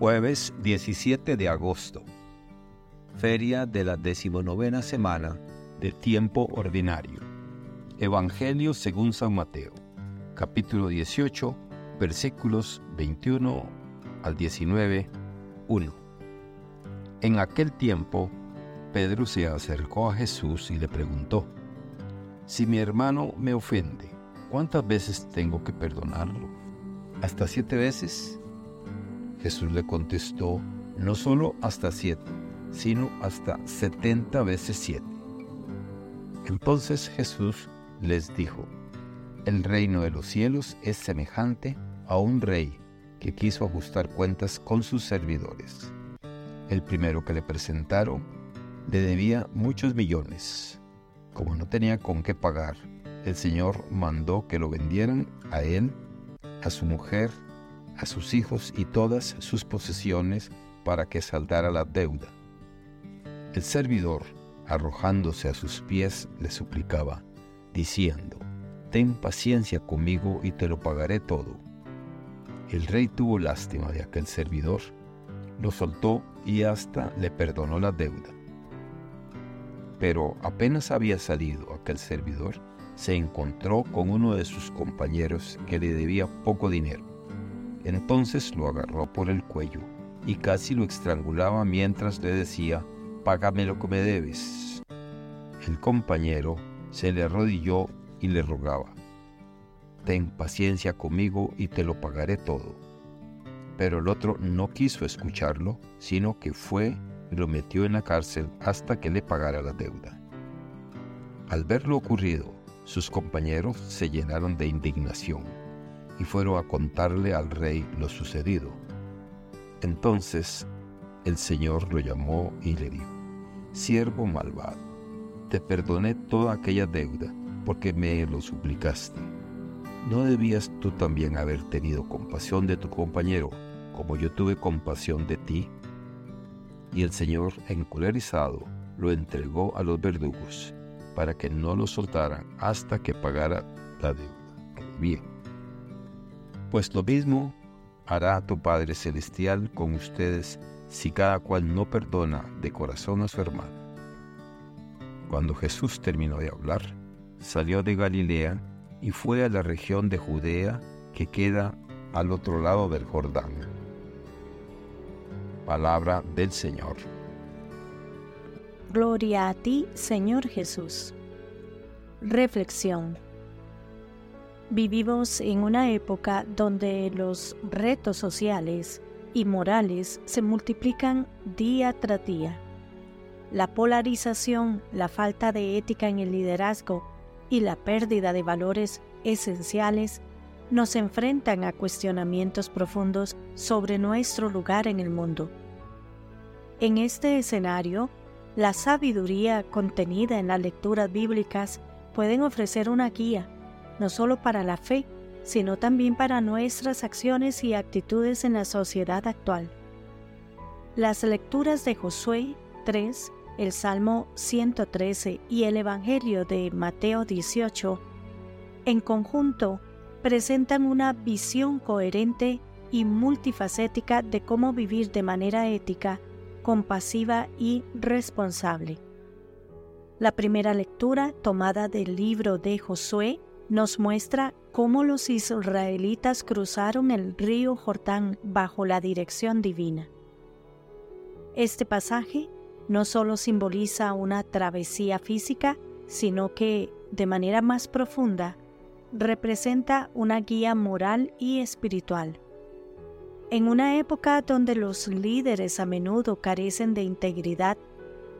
Jueves 17 de agosto. Feria de la decimonovena semana de tiempo ordinario. Evangelio según San Mateo, capítulo 18, versículos 21 al 19, 1. En aquel tiempo, Pedro se acercó a Jesús y le preguntó, Si mi hermano me ofende, ¿cuántas veces tengo que perdonarlo? ¿Hasta siete veces? Jesús le contestó, no solo hasta siete, sino hasta setenta veces siete. Entonces Jesús les dijo, el reino de los cielos es semejante a un rey que quiso ajustar cuentas con sus servidores. El primero que le presentaron le debía muchos millones. Como no tenía con qué pagar, el Señor mandó que lo vendieran a él, a su mujer a sus hijos y todas sus posesiones para que saldara la deuda. El servidor, arrojándose a sus pies, le suplicaba, diciendo, Ten paciencia conmigo y te lo pagaré todo. El rey tuvo lástima de aquel servidor, lo soltó y hasta le perdonó la deuda. Pero apenas había salido aquel servidor, se encontró con uno de sus compañeros que le debía poco dinero entonces lo agarró por el cuello y casi lo estrangulaba mientras le decía, Págame lo que me debes. El compañero se le arrodilló y le rogaba, Ten paciencia conmigo y te lo pagaré todo. Pero el otro no quiso escucharlo, sino que fue y lo metió en la cárcel hasta que le pagara la deuda. Al ver lo ocurrido, sus compañeros se llenaron de indignación y fueron a contarle al rey lo sucedido. Entonces el Señor lo llamó y le dijo, Siervo malvado, te perdoné toda aquella deuda porque me lo suplicaste. ¿No debías tú también haber tenido compasión de tu compañero como yo tuve compasión de ti? Y el Señor, encolerizado, lo entregó a los verdugos para que no lo soltaran hasta que pagara la deuda. Bien. Pues lo mismo hará tu Padre Celestial con ustedes si cada cual no perdona de corazón a su hermano. Cuando Jesús terminó de hablar, salió de Galilea y fue a la región de Judea que queda al otro lado del Jordán. Palabra del Señor. Gloria a ti, Señor Jesús. Reflexión. Vivimos en una época donde los retos sociales y morales se multiplican día tras día. La polarización, la falta de ética en el liderazgo y la pérdida de valores esenciales nos enfrentan a cuestionamientos profundos sobre nuestro lugar en el mundo. En este escenario, la sabiduría contenida en las lecturas bíblicas pueden ofrecer una guía no solo para la fe, sino también para nuestras acciones y actitudes en la sociedad actual. Las lecturas de Josué 3, el Salmo 113 y el Evangelio de Mateo 18, en conjunto, presentan una visión coherente y multifacética de cómo vivir de manera ética, compasiva y responsable. La primera lectura, tomada del libro de Josué, nos muestra cómo los israelitas cruzaron el río Jordán bajo la dirección divina. Este pasaje no solo simboliza una travesía física, sino que, de manera más profunda, representa una guía moral y espiritual. En una época donde los líderes a menudo carecen de integridad,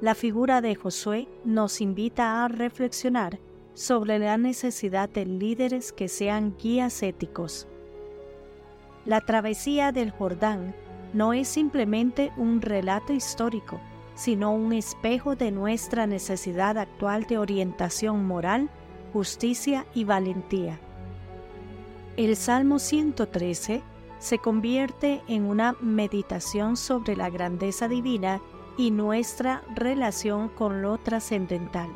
la figura de Josué nos invita a reflexionar sobre la necesidad de líderes que sean guías éticos. La travesía del Jordán no es simplemente un relato histórico, sino un espejo de nuestra necesidad actual de orientación moral, justicia y valentía. El Salmo 113 se convierte en una meditación sobre la grandeza divina y nuestra relación con lo trascendental.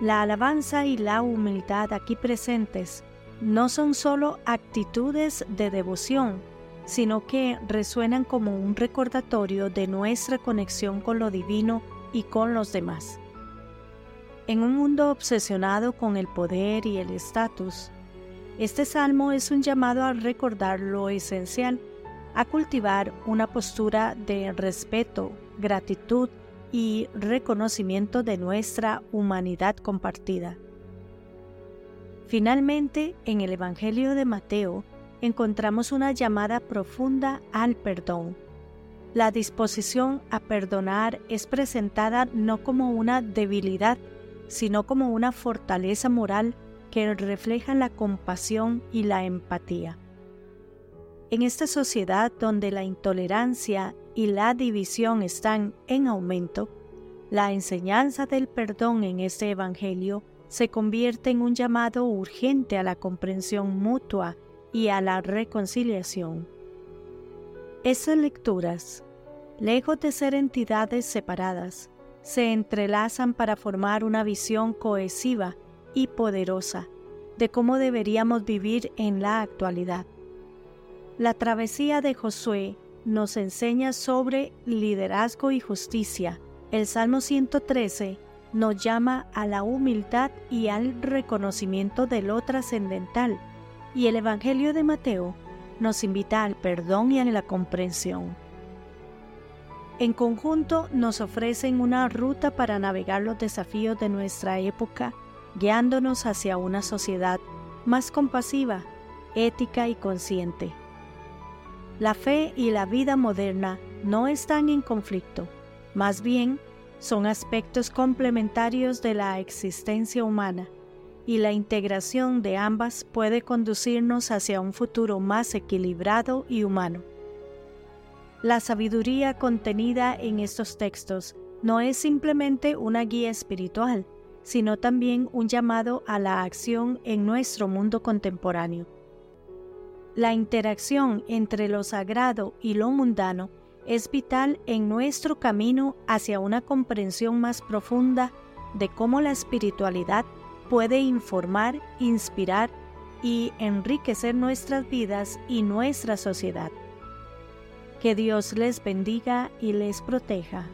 La alabanza y la humildad aquí presentes no son solo actitudes de devoción, sino que resuenan como un recordatorio de nuestra conexión con lo divino y con los demás. En un mundo obsesionado con el poder y el estatus, este salmo es un llamado a recordar lo esencial, a cultivar una postura de respeto, gratitud y reconocimiento de nuestra humanidad compartida. Finalmente, en el Evangelio de Mateo encontramos una llamada profunda al perdón. La disposición a perdonar es presentada no como una debilidad, sino como una fortaleza moral que refleja la compasión y la empatía. En esta sociedad donde la intolerancia y la división están en aumento, la enseñanza del perdón en este Evangelio se convierte en un llamado urgente a la comprensión mutua y a la reconciliación. Esas lecturas, lejos de ser entidades separadas, se entrelazan para formar una visión cohesiva y poderosa de cómo deberíamos vivir en la actualidad. La travesía de Josué nos enseña sobre liderazgo y justicia. El Salmo 113 nos llama a la humildad y al reconocimiento de lo trascendental, y el Evangelio de Mateo nos invita al perdón y a la comprensión. En conjunto nos ofrecen una ruta para navegar los desafíos de nuestra época, guiándonos hacia una sociedad más compasiva, ética y consciente. La fe y la vida moderna no están en conflicto, más bien son aspectos complementarios de la existencia humana y la integración de ambas puede conducirnos hacia un futuro más equilibrado y humano. La sabiduría contenida en estos textos no es simplemente una guía espiritual, sino también un llamado a la acción en nuestro mundo contemporáneo. La interacción entre lo sagrado y lo mundano es vital en nuestro camino hacia una comprensión más profunda de cómo la espiritualidad puede informar, inspirar y enriquecer nuestras vidas y nuestra sociedad. Que Dios les bendiga y les proteja.